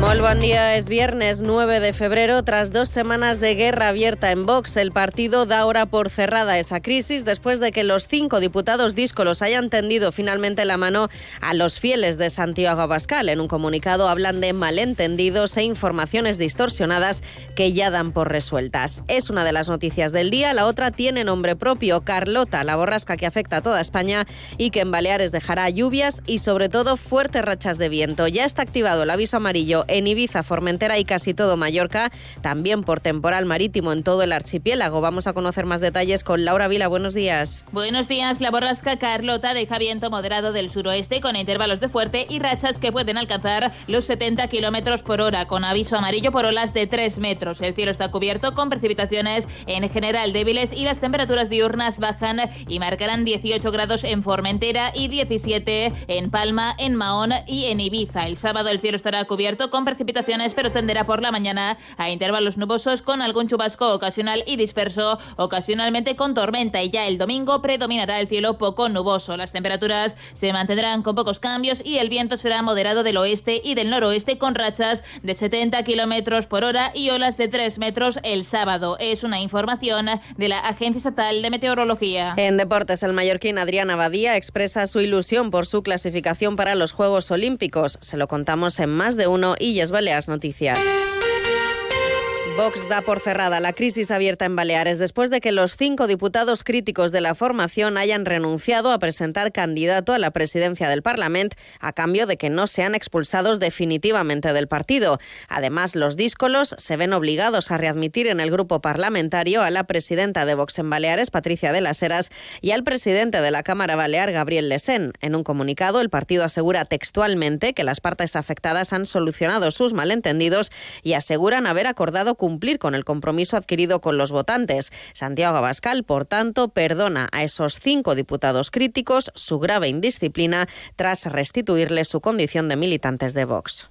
Muy buen día, es viernes 9 de febrero. Tras dos semanas de guerra abierta en Vox, el partido da ahora por cerrada esa crisis después de que los cinco diputados díscolos hayan tendido finalmente la mano a los fieles de Santiago Abascal. En un comunicado hablan de malentendidos e informaciones distorsionadas que ya dan por resueltas. Es una de las noticias del día. La otra tiene nombre propio, Carlota, la borrasca que afecta a toda España y que en Baleares dejará lluvias y sobre todo fuertes rachas de viento. Ya está activado el aviso amarillo en Ibiza, Formentera y casi todo Mallorca, también por temporal marítimo en todo el archipiélago. Vamos a conocer más detalles con Laura Vila. Buenos días. Buenos días. La borrasca Carlota deja viento moderado del suroeste con intervalos de fuerte y rachas que pueden alcanzar los 70 kilómetros por hora, con aviso amarillo por olas de 3 metros. El cielo está cubierto con precipitaciones en general débiles y las temperaturas diurnas bajan y marcarán 18 grados en Formentera y 17 en Palma, en Mahón y en Ibiza. El sábado el cielo estará cubierto con precipitaciones, pero tenderá por la mañana a intervalos nubosos con algún chubasco ocasional y disperso, ocasionalmente con tormenta. Y ya el domingo predominará el cielo poco nuboso. Las temperaturas se mantendrán con pocos cambios y el viento será moderado del oeste y del noroeste con rachas de 70 kilómetros por hora y olas de 3 metros el sábado. Es una información de la Agencia Estatal de Meteorología. En deportes, el mallorquín Adrián Abadía expresa su ilusión por su clasificación para los Juegos Olímpicos. Se lo contamos en más de uno y Illes Balears Noticias. Vox da por cerrada la crisis abierta en Baleares después de que los cinco diputados críticos de la formación hayan renunciado a presentar candidato a la presidencia del Parlamento a cambio de que no sean expulsados definitivamente del partido. Además, los díscolos se ven obligados a readmitir en el grupo parlamentario a la presidenta de Vox en Baleares, Patricia de las Heras, y al presidente de la Cámara Balear, Gabriel Lesén. En un comunicado, el partido asegura textualmente que las partes afectadas han solucionado sus malentendidos y aseguran haber acordado cumplir con el compromiso adquirido con los votantes. Santiago Abascal, por tanto, perdona a esos cinco diputados críticos su grave indisciplina tras restituirle su condición de militantes de Vox.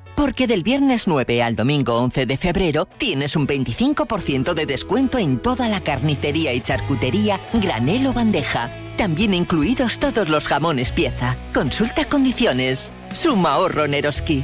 Porque del viernes 9 al domingo 11 de febrero tienes un 25% de descuento en toda la carnicería y charcutería, granel o bandeja. También incluidos todos los jamones pieza. Consulta condiciones. Suma ahorro Neroski.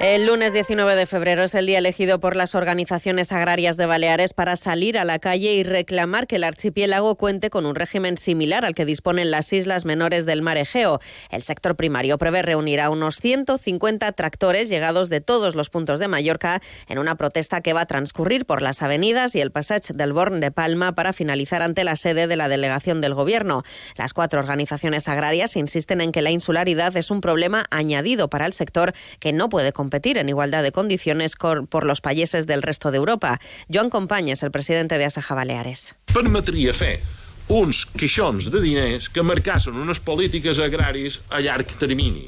El lunes 19 de febrero es el día elegido por las organizaciones agrarias de Baleares para salir a la calle y reclamar que el archipiélago cuente con un régimen similar al que disponen las islas menores del mar Egeo. El sector primario prevé reunir a unos 150 tractores llegados de todos los puntos de Mallorca en una protesta que va a transcurrir por las avenidas y el Passage del Born de Palma para finalizar ante la sede de la delegación del Gobierno. Las cuatro organizaciones agrarias insisten en que la insularidad es un problema añadido para el sector que no puede competir en igualdad de condiciones por los países del resto de Europa. Joan Companys, el presidente de Asaja Baleares. Permetria fer uns quixons de diners que marcassin unes polítiques agràries a llarg termini.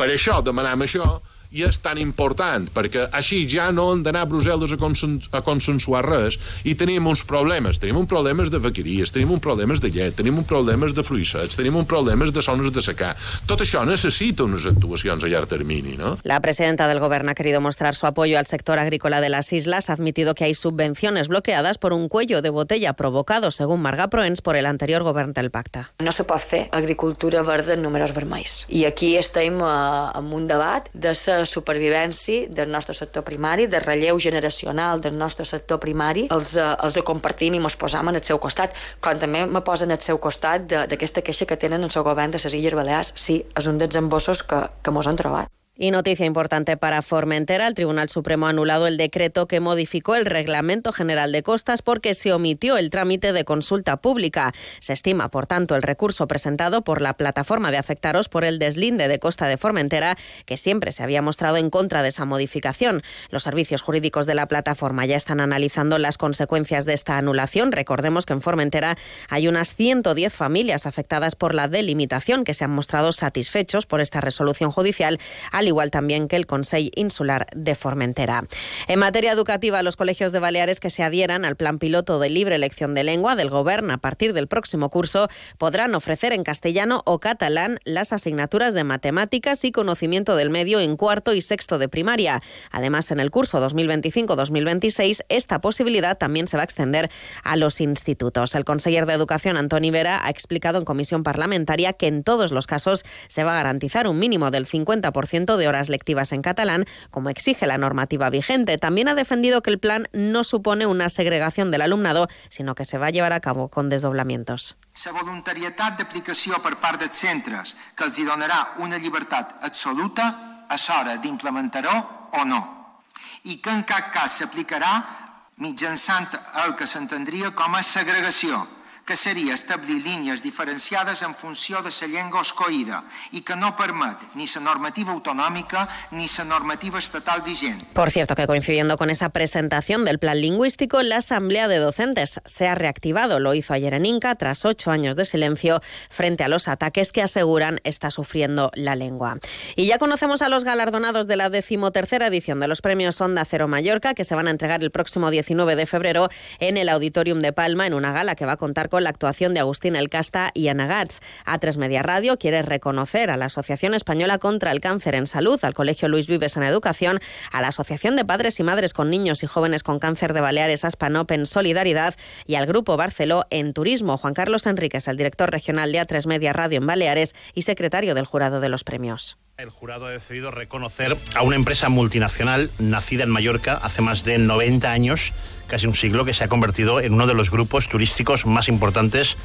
Per això demanem això i és tan important, perquè així ja no hem d'anar a Brussel·les a, consen a consensuar res i tenim uns problemes. Tenim un problemes de vaqueries, tenim un problemes de llet, tenim un problemes de fruissets, tenim un problemes de zones de secar. Tot això necessita unes actuacions a llarg termini, ¿no? La presidenta del Gobierno ha querido mostrar su apoyo al sector agrícola de las islas. Ha admitido que hay subvenciones bloqueadas por un cuello de botella provocado, según Marga Proens, por el anterior govern del pacte. No se pot fer agricultura verda en números vermells. I aquí estem eh, en un debat de supervivència del nostre sector primari, de relleu generacional del nostre sector primari. Els, eh, els de compartim i mos posam en el seu costat, com també me posen al seu costat d'aquesta queixa que tenen el seu govern de les Illes Balears. Sí, és un dels embossos que, que mos han trobat. Y noticia importante para Formentera, el Tribunal Supremo ha anulado el decreto que modificó el Reglamento General de Costas porque se omitió el trámite de consulta pública. Se estima, por tanto, el recurso presentado por la plataforma de afectaros por el deslinde de Costa de Formentera, que siempre se había mostrado en contra de esa modificación. Los servicios jurídicos de la plataforma ya están analizando las consecuencias de esta anulación. Recordemos que en Formentera hay unas 110 familias afectadas por la delimitación que se han mostrado satisfechos por esta resolución judicial al igual también que el Consejo Insular de Formentera. En materia educativa, los colegios de Baleares que se adhieran al plan piloto de libre elección de lengua del Gobierno a partir del próximo curso podrán ofrecer en castellano o catalán las asignaturas de matemáticas y conocimiento del medio en cuarto y sexto de primaria. Además, en el curso 2025-2026, esta posibilidad también se va a extender a los institutos. El conseller de Educación, Antoni Vera, ha explicado en comisión parlamentaria que en todos los casos se va a garantizar un mínimo del 50% de horas lectivas en catalán, como exige la normativa vigente. También ha defendido que el plan no supone una segregación del alumnado, sino que se va a llevar a cabo con desdoblamientos. La voluntarietat d'aplicació per part dels centres que els hi donarà una llibertat absoluta a l'hora d'implementar-ho o no i que en cap cas s'aplicarà mitjançant el que s'entendria com a segregació que seria establir línies diferenciades en funció de la llengua escoïda i que no permet ni la normativa autonòmica ni la normativa estatal vigent. Por cierto que coincidiendo con esa presentación del plan lingüístico, la Asamblea de Docentes se ha reactivado. Lo hizo ayer en Inca tras ocho años de silencio frente a los ataques que aseguran está sufriendo la lengua. Y ya conocemos a los galardonados de la decimotercera edición de los premios Onda Cero Mallorca que se van a entregar el próximo 19 de febrero en el Auditorium de Palma en una gala que va a contar con la actuación de Agustín El Casta y Ana Gats. A3 Media Radio quiere reconocer a la Asociación Española contra el Cáncer en Salud, al Colegio Luis Vives en Educación, a la Asociación de Padres y Madres con Niños y Jóvenes con Cáncer de Baleares Aspanop en Solidaridad y al Grupo Barceló en Turismo. Juan Carlos Enríquez, el director regional de A3 Media Radio en Baleares y secretario del jurado de los premios. El jurado ha decidido reconocer a una empresa multinacional nacida en Mallorca hace más de 90 años, casi un siglo, que se ha convertido en uno de los grupos turísticos más importantes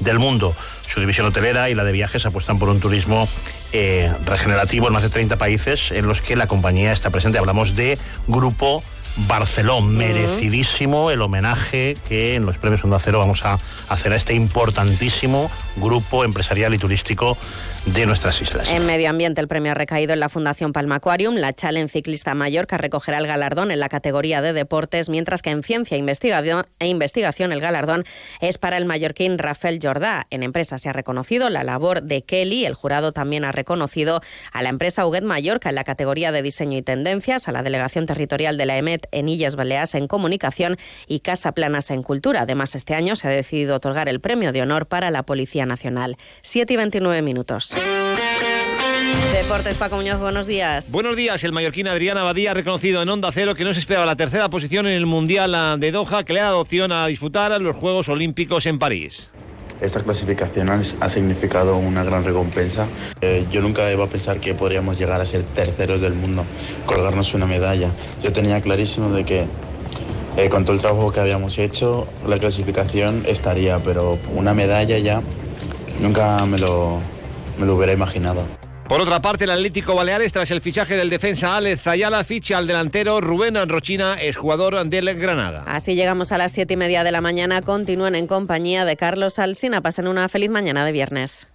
del mundo. Su división hotelera y la de viajes apuestan por un turismo eh, regenerativo en más de 30 países en los que la compañía está presente. Hablamos de Grupo Barcelona. Merecidísimo el homenaje que en los premios Onda Cero vamos a hacer a este importantísimo grupo empresarial y turístico de nuestras islas. En medio ambiente, el premio ha recaído en la Fundación Palma Aquarium. La Challenge Ciclista Mallorca recogerá el galardón en la categoría de deportes, mientras que en ciencia e investigación, e el galardón es para el mallorquín Rafael Jordá. En empresa se ha reconocido la labor de Kelly. El jurado también ha reconocido a la empresa Huguet Mallorca en la categoría de diseño y tendencias, a la delegación territorial de la EMET en Illes Baleares en comunicación y Casa Planas en cultura. Además, este año se ha decidido otorgar el premio de honor para la Policía Nacional. 7 y 29 minutos. Deportes, Paco Muñoz, buenos días. Buenos días. El mallorquín Adrián Abadía ha reconocido en Onda Cero que no se esperaba la tercera posición en el Mundial de Doha, que le ha dado opción a disputar los Juegos Olímpicos en París. Esta clasificación ha significado una gran recompensa. Eh, yo nunca iba a pensar que podríamos llegar a ser terceros del mundo, colgarnos una medalla. Yo tenía clarísimo de que eh, con todo el trabajo que habíamos hecho, la clasificación estaría, pero una medalla ya nunca me lo, me lo hubiera imaginado. Por otra parte, el Atlético Baleares, tras el fichaje del defensa Alex Zayala, ficha al delantero Rubén Rochina, es jugador del Granada. Así llegamos a las siete y media de la mañana. Continúen en compañía de Carlos Alsina. Pasen una feliz mañana de viernes.